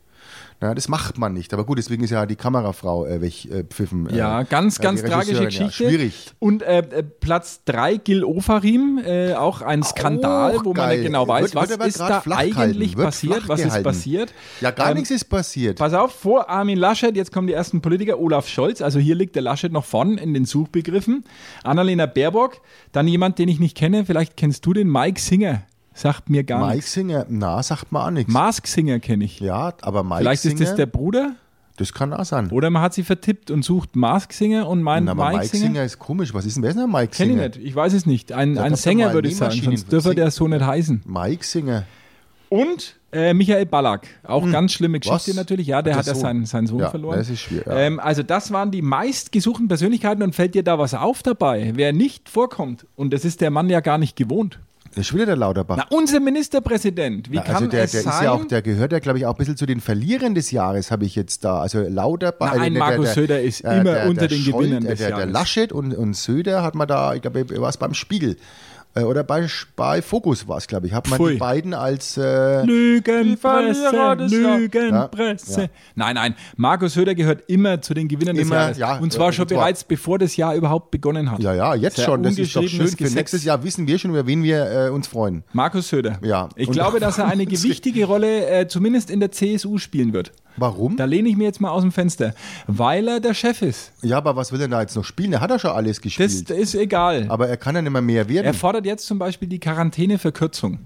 Ja, das macht man nicht. Aber gut, deswegen ist ja die Kamerafrau äh, weggepfiffen. Ja, ganz, ganz die tragische Geschichte. Ja, schwierig. Und äh, äh, Platz 3 Gil Ofarim, äh, auch ein Skandal, Auch wo man nicht genau weiß, Wird- was wird ist da eigentlich passiert, was ist passiert. Ja, gar Ähm, nichts ist passiert. Pass auf, vor Armin Laschet, jetzt kommen die ersten Politiker, Olaf Scholz, also hier liegt der Laschet noch vorn in den Suchbegriffen. Annalena Baerbock, dann jemand, den ich nicht kenne, vielleicht kennst du den, Mike Singer, sagt mir gar Mike nichts. Singer, na, sagt man auch nichts. Mask Singer kenne ich. Ja, aber Mike vielleicht ist das der Bruder das kann auch sein. oder man hat sie vertippt und sucht Mask Singer und meint Na, aber Mike, Mike Singer. Ist komisch. Was ist denn, wer ist denn Mike Kenne ich nicht, ich weiß es nicht. Ein, ein doch Sänger mal würde ich sagen, Nähmaschinen- sonst dürfte der so nicht heißen. Mike Singer. Und äh, Michael Ballack, auch ganz schlimme Geschichte Was? natürlich. Ja, der hat der ja Sohn. seinen, seinen Sohn Ja, verloren. das ist schwierig, ja. Ähm, also das waren die meistgesuchten Persönlichkeiten und fällt dir da was auf dabei, wer nicht vorkommt. Und das ist der Mann ja gar nicht gewohnt. Das ist wieder der Lauterbach. Na, unser Ministerpräsident, wie Na, kann also der, es der sein? ist ja auch, der gehört ja, glaube ich, auch ein bisschen zu den Verlierern des Jahres, habe ich jetzt da. Also Lauterbach. Na, ein äh, der- Markus der- Söder ist äh, immer der, unter der den Gewinnern des der, der Jahres. Laschet und, und Söder hat man da, ich glaube, war es beim Spiegel. Äh, Oder bei, bei Focus war es, glaube ich. Hat man Pfui. die beiden als. Äh, Lügenpresse. Lügenpresse. Ja. Nein, nein, Markus Söder gehört immer zu den Gewinnern des Immer, Jahres. ja, und zwar schon bereits bevor das Jahr überhaupt begonnen hat. ja, ja, jetzt schon. Das ist doch schön. Für nächstes Jahr wissen wir schon, über wen wir äh, uns freuen. Markus Söder. Ja. Ich Und glaube, dass er eine [LAUGHS] gewichtige Rolle äh, zumindest in der CSU spielen wird. Warum? Da lehne ich mir jetzt mal aus dem Fenster, weil er der Chef ist. Ja, aber was will er da jetzt noch spielen? Er hat ja schon alles Das gespielt. ist egal. aber er kann ja nicht mehr mehr werden. Er fordert jetzt zum Beispiel die Quarantäneverkürzung.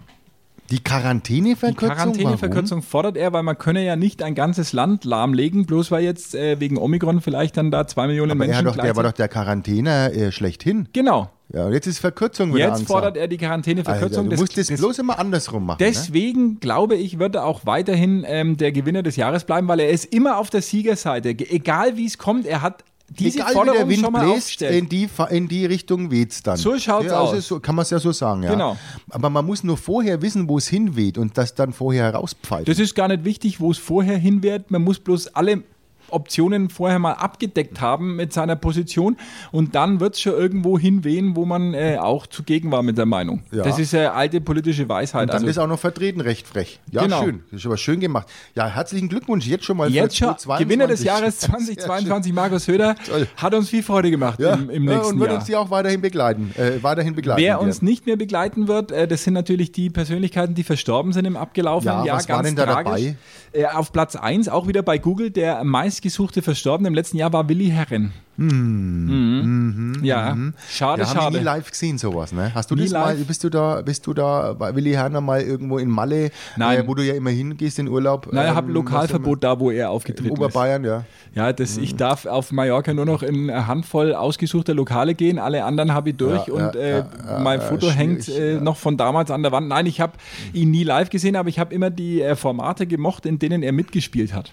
Die Die Quarantäneverkürzung? Quarantäneverkürzung fordert er, weil man könne ja nicht ein ganzes Land lahmlegen, bloß weil jetzt äh, wegen Omikron vielleicht dann da zwei Millionen Warum? Aber er Menschen hat doch, der war doch der Quarantäne äh, schlechthin. Genau. Ja, und jetzt ist Verkürzung wieder Jetzt fordert er die Quarantäneverkürzung. Alter, du musst das, bloß immer andersrum machen. ne? Deswegen glaube ich, wird er auch weiterhin ähm, der Gewinner des Jahres bleiben, weil er ist immer auf der Siegerseite. Ge- Egal wie es kommt, er hat diese Egal wie Forderung der Wind schon mal bläst, in die, in die Richtung weht's dann. So schaut's ja, also aus. So, kann man es ja so sagen, ja. Genau. Aber man muss nur vorher wissen, wo es hinweht und das dann vorher herauspfeifen. Das ist gar nicht wichtig, wo es vorher hin wird. Man muss bloß alle Optionen vorher mal abgedeckt haben mit seiner Position und dann wird es schon irgendwo hinwehen, wo man äh, auch zugegen war mit der Meinung. Ja. Das ist ja alte politische Weisheit. und dann Also ist auch noch vertreten, recht frech. Ja, Genau. schön. Das ist aber schön gemacht. Ja, herzlichen Glückwunsch jetzt schon mal jetzt für schon 2022. Gewinner des [LAUGHS] Jahres Sehr 2022, Markus Höder, Toll. hat uns viel Freude gemacht Ja, im, im nächsten und wird Jahr. uns die auch weiterhin begleiten. Äh, weiterhin begleiten. Wer uns nicht mehr begleiten wird, äh, das sind natürlich die Persönlichkeiten, die verstorben sind im abgelaufenen Ja, Jahr. was war Ganz denn da tragisch. Äh, auf Platz 1, auch wieder bei Google, der meistgesuchte Verstorbene im letzten Jahr war Willi Herren. Mhm. Ja, schade, Wir haben ihn schade. nie live gesehen, sowas, ne? Hast du Nie das mal, live. bist du da, bist du da bei Willi Herner mal irgendwo in Malle, Nein. Äh, wo du ja immer hingehst in Urlaub? Naja, ähm, habe Lokalverbot da, wo er aufgetreten ist. Oberbayern, ja. Ja, das, Mhm. ich darf auf Mallorca nur noch in eine Handvoll ausgesuchter Lokale gehen. Alle anderen habe ich durch Ja, und ja, äh, ja, ja, mein ja, Foto hängt äh, ja. noch von damals an der Wand. Nein, ich habe ihn nie live gesehen, aber ich habe immer die äh, Formate gemocht, in denen er mitgespielt hat.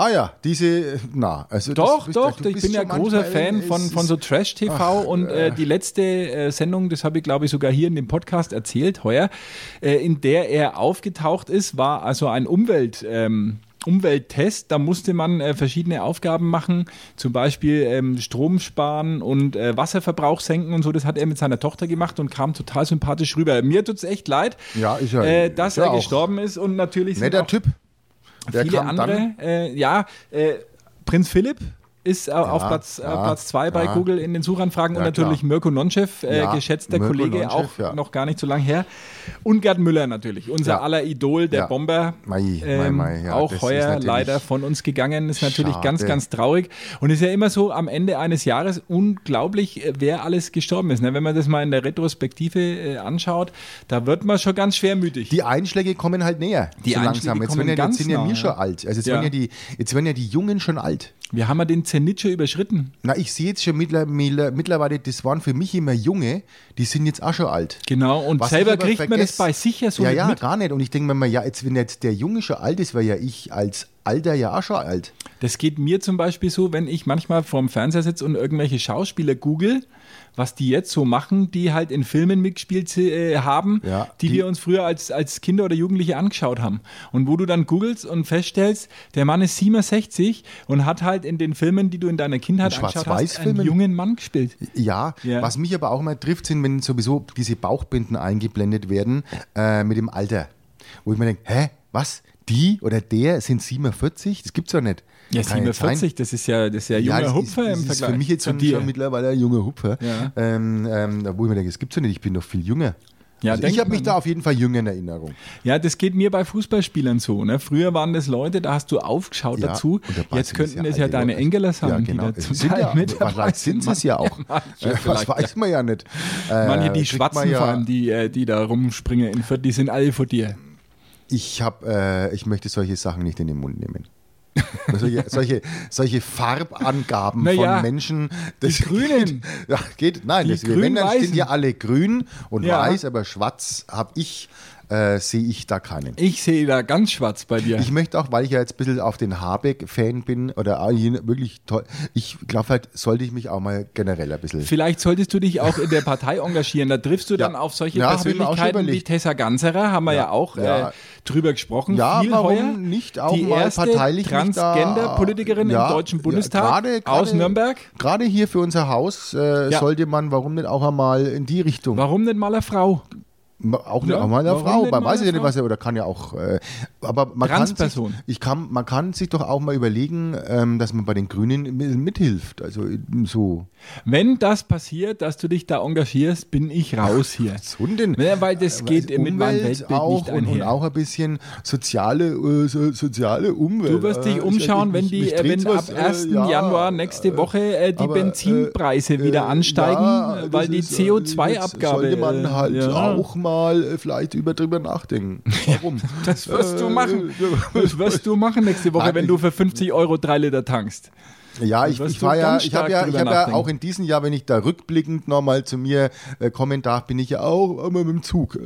Ah ja, diese, na, also Doch, bist- doch, ich bin ja großer Fan von, von so Trash-TV und äh, die letzte äh, Sendung, das habe ich glaube ich sogar hier in dem Podcast erzählt heuer, äh, in der er aufgetaucht ist, war also ein Umwelt... Ähm, Umwelttest, da musste man äh, verschiedene Aufgaben machen, zum Beispiel ähm, Strom sparen und äh, Wasserverbrauch senken und so. Das hat er mit seiner Tochter gemacht und kam total sympathisch rüber. Mir tut es echt leid, Ja, ja- äh, dass ja er gestorben ist und natürlich Netter Typ. Der viele andere. Äh, ja, äh, Prinz Philipp ist äh, auf Platz 2 ja, Platz zwei bei ja. Google in den Suchanfragen und Ja, natürlich klar. Mirko Nonchev, äh, Ja, geschätzter Mirko Kollege, Nonchev, auch ja. noch gar nicht so lang her. Und Gerd Müller natürlich, unser Ja. aller Idol, der Ja. Bomber. Mei, mei, ähm, mei, ja, auch heuer leider von uns gegangen, ist natürlich schade. ganz, ganz traurig. Und ist ja immer so am Ende eines Jahres unglaublich, äh, wer alles gestorben ist. Ne? Wenn man das mal in der Retrospektive äh, anschaut, da wird man schon ganz schwermütig. Die Einschläge kommen halt näher. Die so Einschläge langsam. Jetzt, kommen ja, ganz jetzt sind ja wir ja. schon alt. Also jetzt, Ja. werden ja die, jetzt werden ja die Jungen schon alt. Wir haben ja den Zenit schon überschritten. Na, ich sehe jetzt schon mittlerweile, mittlerweile, das waren für mich immer Junge, die sind jetzt auch schon alt. Genau, und Was selber kriegt man das bei sich ja so ja, ja, mit. gar nicht. Und ich denke mir mal, ja, jetzt, wenn jetzt der Junge schon alt ist, wäre ja ich als Alter ja auch schon alt. Das geht mir zum Beispiel so, wenn ich manchmal vorm Fernseher sitze und irgendwelche Schauspieler google, was die jetzt so machen, die halt in Filmen mitgespielt äh, haben, Ja, die, die- wir uns früher als, als Kinder oder Jugendliche angeschaut haben. Und wo du dann googelst und feststellst, der Mann ist 67 und hat halt in den Filmen, die du in deiner Kindheit In angeschaut hast, einen jungen Mann gespielt. Ja, Ja. was mich aber auch mal trifft, sind, wenn sowieso diese Bauchbinden eingeblendet werden äh, mit dem Alter. Wo ich mir denke, hä, was? Die oder der sind 47? Das gibt's doch nicht. Ja, nicht 47, das ist ja, das ist ja junger das Hupfer ist, das im ist Vergleich für mich jetzt schon, schon mittlerweile ein junger Hupfer. Ja. Ähm, ähm, wo ich mir denke, das gibt's doch nicht, ich bin doch viel jünger. Ja, also ich habe mich da auf jeden Fall jünger in Erinnerung. Ja, das geht mir bei Fußballspielern so. Ne? Früher waren das Leute, da hast du aufgeschaut Ja, dazu. Jetzt könnten es es ja ja deine Leute. Engeler sein, Ja, genau. die da Es zum sind Teil ja, mit dabei sind sie es ja auch. [LAUGHS] Das vielleicht, weiß man ja nicht. Äh, Manche, die kriegt Schwarzen ja, vor allem, die, äh, die da rumspringen in Fürth, die sind alle vor dir. Ich, hab, äh, ich möchte solche Sachen nicht in den Mund nehmen. [LAUGHS] solche, solche, solche Farbangaben Na ja, von Menschen. Das Grünen. Geht, [LAUGHS] ja, geht, nein, Die das, wenn, dann stehen ja alle grün und Ja. weiß, aber schwarz habe ich, äh, sehe ich da keinen. Ich sehe da ganz schwarz bei dir. Ich möchte auch, weil ich ja jetzt ein bisschen auf den Habeck-Fan bin oder auch wirklich toll, ich glaube halt, sollte ich mich auch mal generell ein bisschen. Vielleicht solltest du dich auch in der Partei engagieren. Da triffst du dann Ja. auf solche Ja, auch Persönlichkeiten wie. Tessa Ganserer, haben wir ja, auch Ja. Äh, drüber gesprochen. Ja, Viel warum heuer. nicht auch die mal erste parteilich Transgender-Politikerin im Deutschen Bundestag gerade- aus gerade- Nürnberg. Gerade hier für unser Haus äh, sollte man, warum nicht auch einmal in die Richtung? Warum nicht mal eine Frau? Auch, Ja, auch mal eine warum Frau, man weiß ja nicht, was er, oder kann ja auch, äh, aber man kann, sich, ich kann, man kann sich doch auch mal überlegen, ähm, dass man bei den Grünen mi- mithilft, also so. Wenn das passiert, dass du dich da engagierst, bin ich raus hier. [LAUGHS] Was denn? Ja, weil das geht mit meinem Umwelt Weltbild auch nicht und, und einher. auch ein bisschen soziale, äh, so, soziale Umwelt. Du wirst dich Äh, umschauen, wenn, die, äh, wenn dreht's ab was, äh, 1. ja, Januar nächste äh, Woche äh, die aber, Benzinpreise äh, wieder äh, ansteigen, weil die ist, äh, CO2-Abgabe. Sollte man halt äh, auch mal äh, vielleicht über drüber nachdenken. [LAUGHS] Warum? Das wirst du Äh, machen. [LAUGHS] Das wirst du machen nächste Woche, Nein, wenn du für 50 Euro drei Liter tankst. Ja, ich, ich war ja, ich habe ja, ich habe ja auch in diesem Jahr, wenn ich da rückblickend nochmal zu mir äh, kommen darf, bin ich ja auch immer mit dem Zug äh,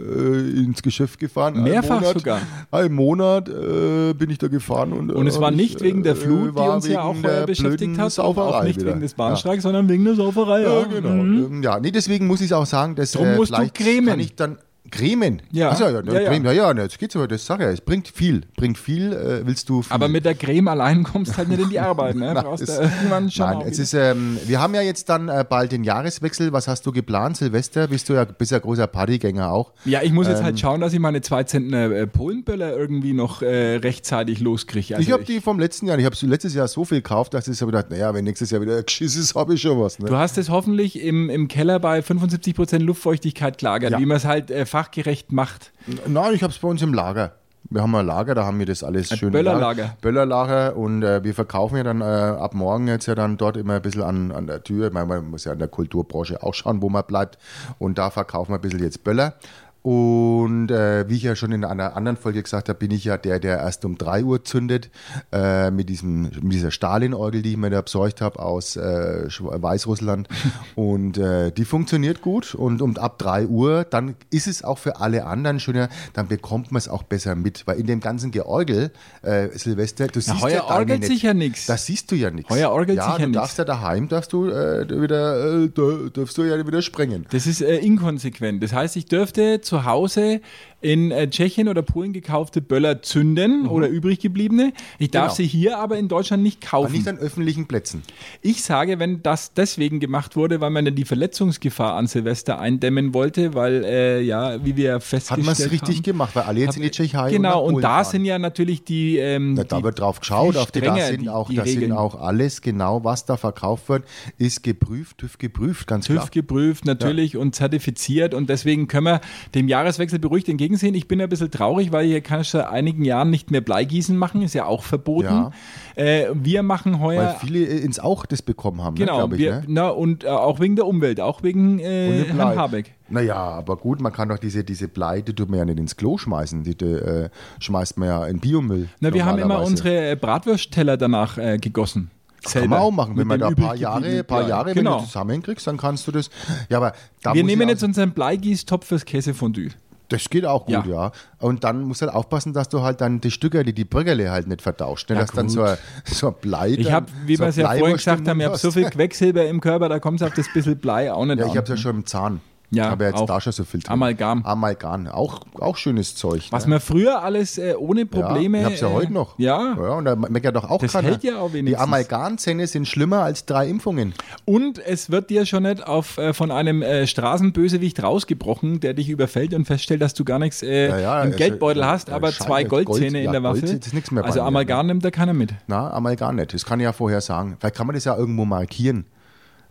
ins Geschäft gefahren. Mehrfach Monat, sogar. Einen Monat äh, bin ich da gefahren und, äh, Und es war hab nicht ich, wegen der äh, Flut, die war uns ja auch äh, beschäftigt hat, Sauferei auch nicht wieder. wegen des Bahnstreiks, sondern wegen der Sauferei. Ja, Ja, ja genau. Mhm. Ähm, Ja, nee, deswegen muss ich auch sagen, dass Drum äh, musst du cremen. kann ich dann Cremen. Ja. Ach so, ja, Ja, ja, ja. Creme, ja, ja, jetzt geht's aber, das sag ich ja, es bringt viel, bringt viel, äh, willst du viel. Aber mit der Creme allein kommst halt nicht in die Arbeit. Ne? [LAUGHS] Nein, Brauchst es- irgendwann schon Nein, es ist, ähm, wir haben ja jetzt dann äh, bald den Jahreswechsel. Was hast du geplant, Silvester? Bist du ja, bist ja großer Partygänger auch. ja, ich muss jetzt ähm, halt schauen, dass ich meine zwei Zentner äh, Polenböller irgendwie noch äh, rechtzeitig loskriege. Also ich habe die vom letzten Jahr, ich habe letztes Jahr so viel gekauft, dass ich so gedacht, naja, wenn nächstes Jahr wieder [LAUGHS] Geschiss ist, habe ich schon was. Ne? Du hast es hoffentlich im, im Keller bei 75% Luftfeuchtigkeit gelagert, wie man es halt äh, fachgerecht macht. Nein, ich habe es bei uns im Lager. Wir haben ein Lager, da haben wir das alles Ein schön. Böllerlager. Böllerlager und äh, wir verkaufen ja dann äh, ab morgen jetzt ja dann dort immer ein bisschen an, an der Tür. Ich meine, man muss ja in der Kulturbranche auch schauen, wo man bleibt. Und da verkaufen wir ein bisschen jetzt Böller. Und äh, wie ich ja schon in einer anderen Folge gesagt habe, bin ich ja der, der erst um 3 Uhr zündet äh, mit, diesem, mit dieser Stalin-Orgel, die ich mir da besorgt habe aus äh, Weißrussland. [LAUGHS] und äh, die funktioniert gut. Und um ab 3 Uhr, dann ist es auch für alle anderen schöner, dann bekommt man es auch besser mit. Weil in dem ganzen Georgel, äh, Silvester, du siehst heuer ja orgelt nicht. sich ja nix. Das siehst du ja nichts. Heuer orgelt ja, sich ja du nix. darfst ja daheim, darfst du äh, wieder, da, darfst du ja wieder sprengen. Das ist inkonsequent. Das heißt, ich dürfte zu Hause in äh, Tschechien oder Polen gekaufte Böller zünden oder übrig gebliebene. Ich darf Mhm. Genau. sie hier aber in Deutschland nicht Aber kaufen. nicht an öffentlichen Plätzen. Ich sage, wenn das deswegen gemacht wurde, weil man dann die Verletzungsgefahr an Silvester eindämmen wollte, weil, äh, ja, wie wir Hat festgestellt man es richtig haben, gemacht, weil alle jetzt in die Tschechei Genau, und Polen da fahren. sind ja natürlich die. Ähm, Ja, da die wird drauf geschaut, auf die, da sind die- auch, die da sind auch alles genau, was da verkauft wird, ist geprüft, TÜV geprüft, ganz TÜV klar. geprüft natürlich und zertifiziert und deswegen können wir dem Jahreswechsel beruhigt entgegensehen. Ich bin ein bisschen traurig, weil hier kann ich seit einigen Jahren nicht mehr Bleigießen machen, ist ja auch verboten. Ja. Äh, wir machen Weil heuer viele äh, ins auch das bekommen haben, ne, Genau, glaube ich. wir, Ne? na, und äh, auch wegen der Umwelt, auch wegen äh, Herrn. Habeck. Naja, aber gut, man kann doch diese, diese Blei, die tut man ja nicht ins Klo schmeißen, die, die äh, schmeißt man ja in Biomüll. Na, wir haben immer unsere äh, Bratwürstteller danach äh, gegossen. Das kann man auch machen, wenn man da ein paar Jahre, paar. Jahre wenn genau. du zusammenkriegst, dann kannst du das. Ja, aber da Wir nehmen jetzt unseren Bleigießtopf fürs Käsefondue. Das geht auch gut, Ja. ja. Und dann musst du halt aufpassen, dass du halt dann die Stücke, die, die Brüggerle halt nicht vertauscht. Ne? Ja, dass dann gut. so ein, so ein Blei. Ich dann- habe, wie so wir es ja vorhin gesagt haben, ich habe so viel Quecksilber im Körper, da kommt es auf das bisschen Blei auch nicht Ja, an. ich habe es ja schon im Zahn. Ja, ich habe ja jetzt auch. da schon so viel drin. Amalgam. Amalgam. Auch, auch schönes Zeug. Was ne? man früher alles äh, ohne Probleme. Ja, ich hab's ja äh, heute noch. Ja. ja und da meckert doch auch Das keiner. hält ja auch Die wenigstens. Amalgamzähne sind schlimmer als drei Impfungen. Und es wird dir schon nicht auf, äh, von einem äh, Straßenbösewicht rausgebrochen, der dich überfällt und feststellt, dass du gar nichts äh, Ja, ja, im Geldbeutel hast, aber zwei Gold, Goldzähne in ja, der Gold Waffe. ist nichts mehr also Amalgam nimmt da keiner mit. Na, Amalgam nicht. Das kann ich ja vorher sagen. Vielleicht kann man das ja irgendwo markieren.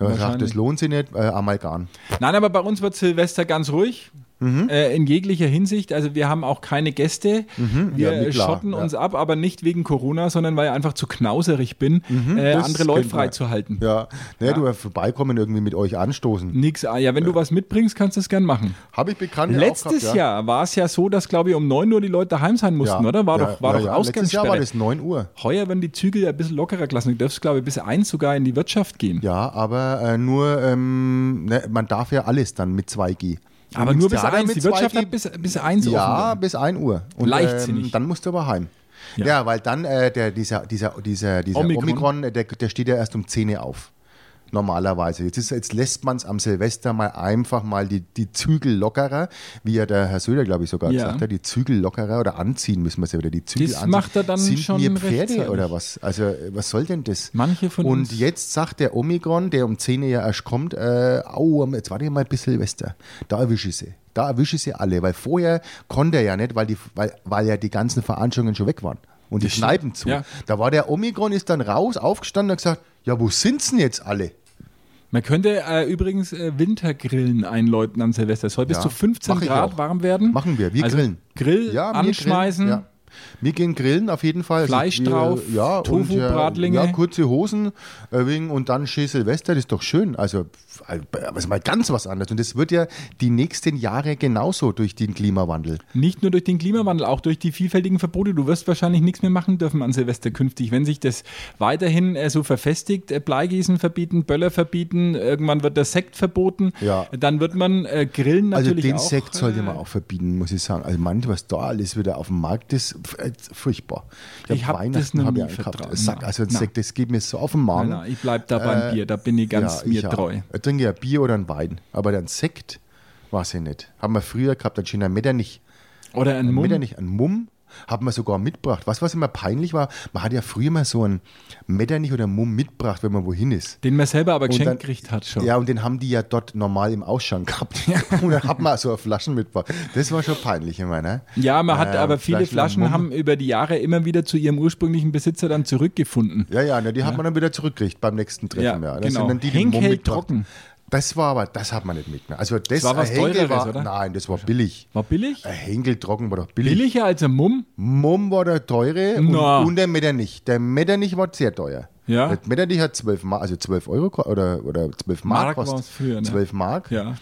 Man sagt, das lohnt sich nicht, äh, Amalgam. Nein, aber bei uns wird Silvester ganz ruhig. Mhm. Äh, in jeglicher Hinsicht. Also wir haben auch keine Gäste. Wir Mhm. Ja, mir klar, schotten ja. uns ab, aber nicht wegen Corona, sondern weil ich einfach zu knauserig bin, äh, Mhm, das andere Leute freizuhalten. Ja, ne, du vorbeikommen irgendwie mit euch anstoßen. Nix. Ah, ja, wenn du was mitbringst, kannst du es gern machen. Habe ich bekannt. Letztes ja. Jahr war es ja so, dass, glaube ich, um 9 Uhr die Leute daheim sein mussten, ja. oder? War ja, doch, war ja, doch ja. Letztes Jahr war das 9 Uhr. Heuer werden die Zügel ja ein bisschen lockerer gelassen. Du darfst, glaube ich, bis eins sogar in die Wirtschaft gehen. Ja, aber äh, nur, ähm, ne, man darf ja alles dann mit 2G. Aber nur bis eins. Die Wirtschaft 2G hat bis, bis eins Ja, offen. bis 1 Uhr. Und, Leichtsinnig. Ähm, dann musst du aber heim. Ja. Ja, weil dann äh, der, dieser, dieser, dieser, dieser Omikron. Omikron, äh, der, der steht ja erst um 10 Uhr auf. Normalerweise. Jetzt, ist, jetzt lässt man es am Silvester mal einfach mal die, die Zügel lockerer, wie ja der Herr Söder, glaube ich, sogar Ja. gesagt hat, die Zügel lockerer oder anziehen müssen wir sie wieder. Die Zügel Das anziehen. macht er dann Sind schon wir Pferde oder was? Also, was soll denn das? Manche von Und uns. jetzt sagt der Omikron, der um 10 Uhr ja erst kommt, äh, au, jetzt warte ich mal bis Silvester. Da erwische ich sie. Da erwische ich sie alle. Weil vorher konnte er ja nicht, weil, die, weil, weil ja die ganzen Veranstaltungen schon weg waren. Und die. Kneipen zu. Ja. Da war der Omikron, ist dann raus, aufgestanden und hat gesagt, ja, wo sind's denn jetzt alle? Man könnte äh, übrigens äh, Wintergrillen einläuten an Silvester. Es soll bis Ja, zu 15 mach ich Grad warm werden. Machen wir, wir also grillen. Grill Ja, anschmeißen. grillen, ja. Wir gehen grillen auf jeden Fall. Also Fleisch wir, drauf, ja, Tofu, und, äh. Ja, kurze Hosen äh, wegen, und dann schön Silvester, das ist doch schön. Also, äh, aber ist mal ganz was anderes. Und das wird ja die nächsten Jahre genauso durch den Klimawandel. Nicht nur durch den Klimawandel, auch durch die vielfältigen Verbote. Du wirst wahrscheinlich nichts mehr machen dürfen an Silvester künftig. Wenn sich das weiterhin äh, so verfestigt, äh, Bleigießen verbieten, Böller verbieten, irgendwann wird der Sekt verboten, Ja. dann wird man äh, Grillen Also natürlich den auch. Sekt sollte äh, man auch verbieten, muss ich sagen. Also manch was da alles wieder auf dem Markt ist, äh, furchtbar. Ich hab das noch hab nie gehabt. vertragen. Sag, also ein na. Sekt, das geht mir so auf den Magen. Nein, nein, ich bleib da beim Äh, Bier, da bin ich ganz Ja, mir ich treu. Ich trinke ja Bier oder einen Wein, aber dann Sekt, weiß ich nicht. Haben wir früher gehabt, dann schien ein Metternich. Oder ein Ein Mumm. Metternich, ein Mumm, haben wir sogar mitgebracht. Was, was immer peinlich war, man hat ja früher mal so einen Metternich oder Mumm mitgebracht, wenn man wohin ist. Den man selber aber geschenkt gekriegt hat schon. Ja, und den haben die ja dort normal im Ausschank gehabt. [LAUGHS] und dann hat man so eine Flaschen mitgebracht. Das war schon peinlich immer, ne? Ja, man hat Äh, aber viele Flaschen Flaschen haben über die Jahre immer wieder zu ihrem ursprünglichen Besitzer dann zurückgefunden. Ja, ja, ne, die hat man dann wieder zurückgekriegt beim nächsten Treffen. Ja, Ja, Das genau. sind dann die, die Mumm mitgebracht. trocken. Das war aber, das hat man nicht mit. Ne? Also das, war was Henkel Teureres, war, oder? Nein, das war billig. War billig? Ein Henkel trocken war doch billig. Billiger als ein Mumm? Mumm war der teure und, Na. und der Metternich. Der Metternich war sehr teuer. Ja. Der Metternich hat 12 Mark, also 12 Euro oder, oder 12 Mark, Mark kostet. früher, ne? 12 Mark. Ja.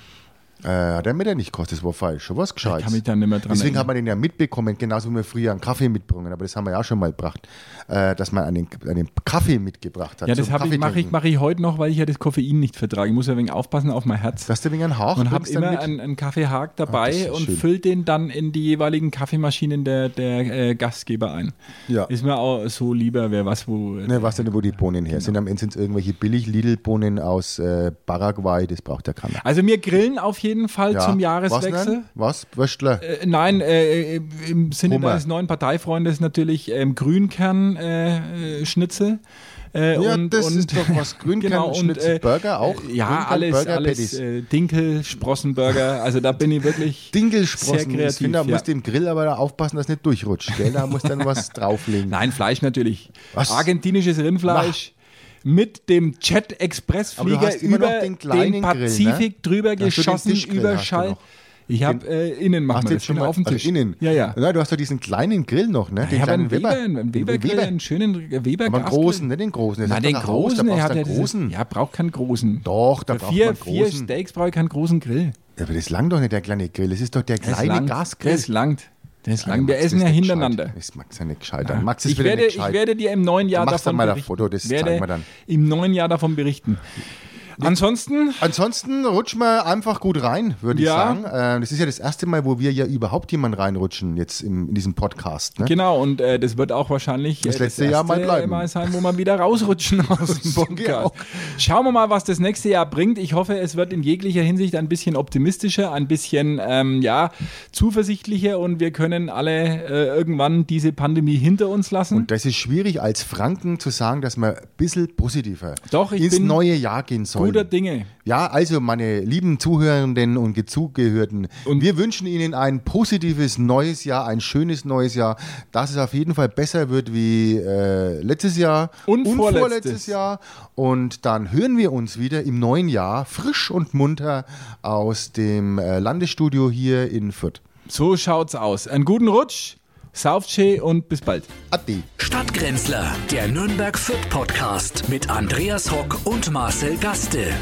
Äh, hat der Metternich kostet, das war falsch. Schon was gescheit. kann mich da nicht mehr dran Deswegen erinnern. hat man den ja mitbekommen, genauso wie wir früher einen Kaffee mitbringen, aber das haben wir ja auch schon mal gebracht, äh, dass man einen, einen Kaffee mitgebracht hat. Ja, das hab ich, mache ich, mach ich heute noch, weil ich ja das Koffein nicht vertrage. Ich muss ja ein wenig aufpassen auf mein Herz. Dass du wegen einen Hauch und habe immer einen, einen Kaffeehag Ah, dabei ist und füllt den dann in die jeweiligen Kaffeemaschinen der, der äh, Gastgeber ein. Ja. Ist mir auch so lieber, wer was wo. Ne, was denn, wo die Bohnen her Genau. sind. Am Ende sind es irgendwelche Billig-Lidl-Bohnen aus äh, Paraguay, das braucht ja keiner. Also wir grillen auf jeden Fall Ja. zum Was, Jahreswechsel. denn? was? Würstler? Äh, nein, äh, äh, im Sinne Hummer. deines neuen Parteifreundes natürlich ähm, Grünkern-Schnitzel. Äh, äh, Ja, und, das und, ist doch was. Grünkern, [LAUGHS] Genau, und, äh, Burger auch? Ja, Grünkern, alles, Burger, alles äh, Dinkel, Sprossenburger. Also da bin ich wirklich [LAUGHS] sehr Dingelsprossen. Ich kreativ. finde, da ja. musst du im Grill aber da aufpassen, dass nicht durchrutscht. Gell? Da musst du dann was [LAUGHS] drauflegen. Nein, Fleisch natürlich. Was? Argentinisches Rindfleisch. Mit dem Jet Express-Flieger über den den Grill, ne? Pazifik drüber Hast du den geschossen, über Schall. Ich habe äh, innen machen wir das jetzt schon mal auf dem Tisch. Also innen? Ja, ja. Na, du hast doch diesen kleinen Grill noch, ne? Den Ich habe einen kleinen Weber, einen Weber, Den Grill, einen schönen Weber Aber einen großen, nicht den großen. Ist den großen, da er hat du ja großen. ja, braucht keinen großen. Doch, da Für braucht vier, man einen vier großen. Steaks brauche ich keinen großen Grill. Ja, aber das langt doch nicht, der kleine Grill. Das ist doch der kleine. Gasgrill. Das langt. Das Ja, langt. Wir essen ja hintereinander. gescheit. Das Max ja nicht gescheit. Dann Max ist Ich wieder werde, nicht ich gescheit. werde dir im neuen Jahr davon berichten. Foto, werde. Im neuen Jahr davon berichten. Ansonsten Ansonsten rutschen wir einfach gut rein, würde Ja. ich sagen. Äh, das ist ja das erste Mal, wo wir ja überhaupt jemand reinrutschen jetzt im, in diesem Podcast. Ne? Genau, und äh, das wird auch wahrscheinlich Das äh, letzte Jahr mal bleiben. sein, wo wir wieder rausrutschen [LAUGHS] aus dem. Podcast. Schauen wir mal, was das nächste Jahr bringt. Ich hoffe, es wird in jeglicher Hinsicht ein bisschen optimistischer, ein bisschen ähm, ja, zuversichtlicher und wir können alle äh, irgendwann diese Pandemie hinter uns lassen. Und das ist schwierig als Franken zu sagen, dass wir ein bisschen positiver Doch, ich ins neue Jahr gehen sollen. Guter Dinge. Ja, also meine lieben Zuhörenden und Gezugehörten, Und- wir wünschen Ihnen ein positives neues Jahr, ein schönes neues Jahr, dass es auf jeden Fall besser wird wie äh, letztes Jahr Und vorletztes. vorletztes Jahr. Und dann hören wir uns wieder im neuen Jahr frisch und munter aus dem äh, Landesstudio hier in Fürth. So schaut's aus. Einen guten Rutsch, Saufche und bis bald. Ade. Stadtgrenzler, der Nürnberg Fürth Podcast mit Andreas Hock und Marcel Gaste.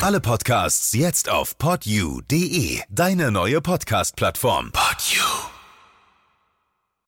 Alle Podcasts jetzt auf podyou.de, deine neue Podcast-Plattform. Podyou.